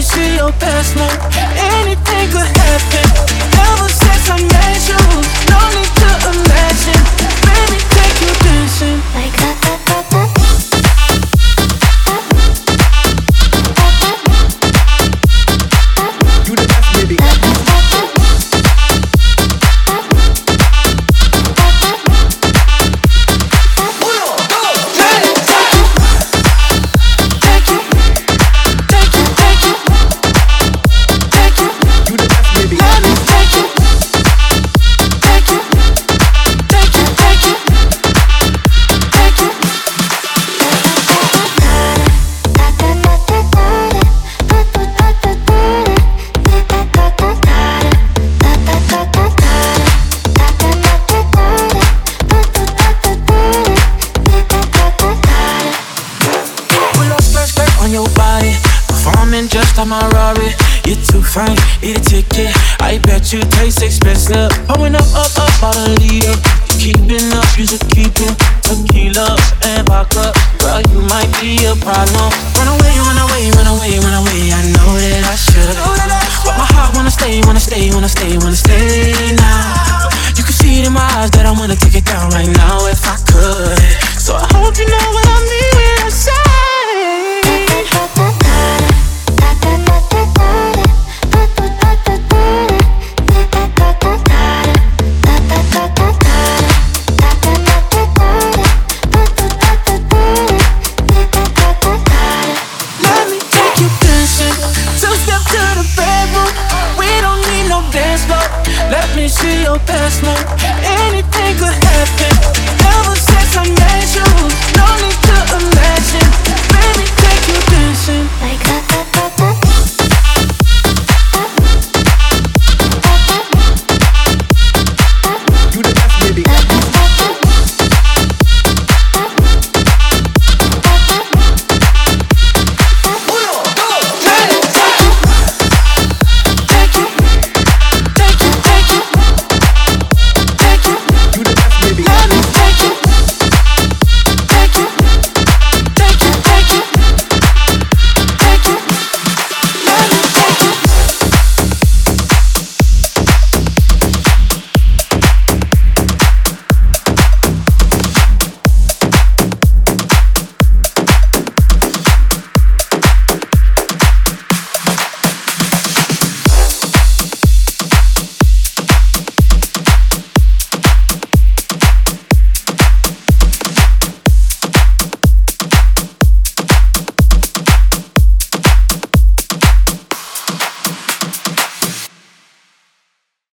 see your past now. Anything could happen. My Rari. You're too fine, eat a ticket. I bet you taste expensive. Pouring up, up, up, out a leader. Keeping up, you should keep it. Tequila and vodka. Girl, you might be a problem. Run away, run away, run away, run away. I know that I should. But my heart wanna stay, wanna stay, wanna stay, wanna stay now. You can see it in my eyes that I wanna take it down right now. see your best move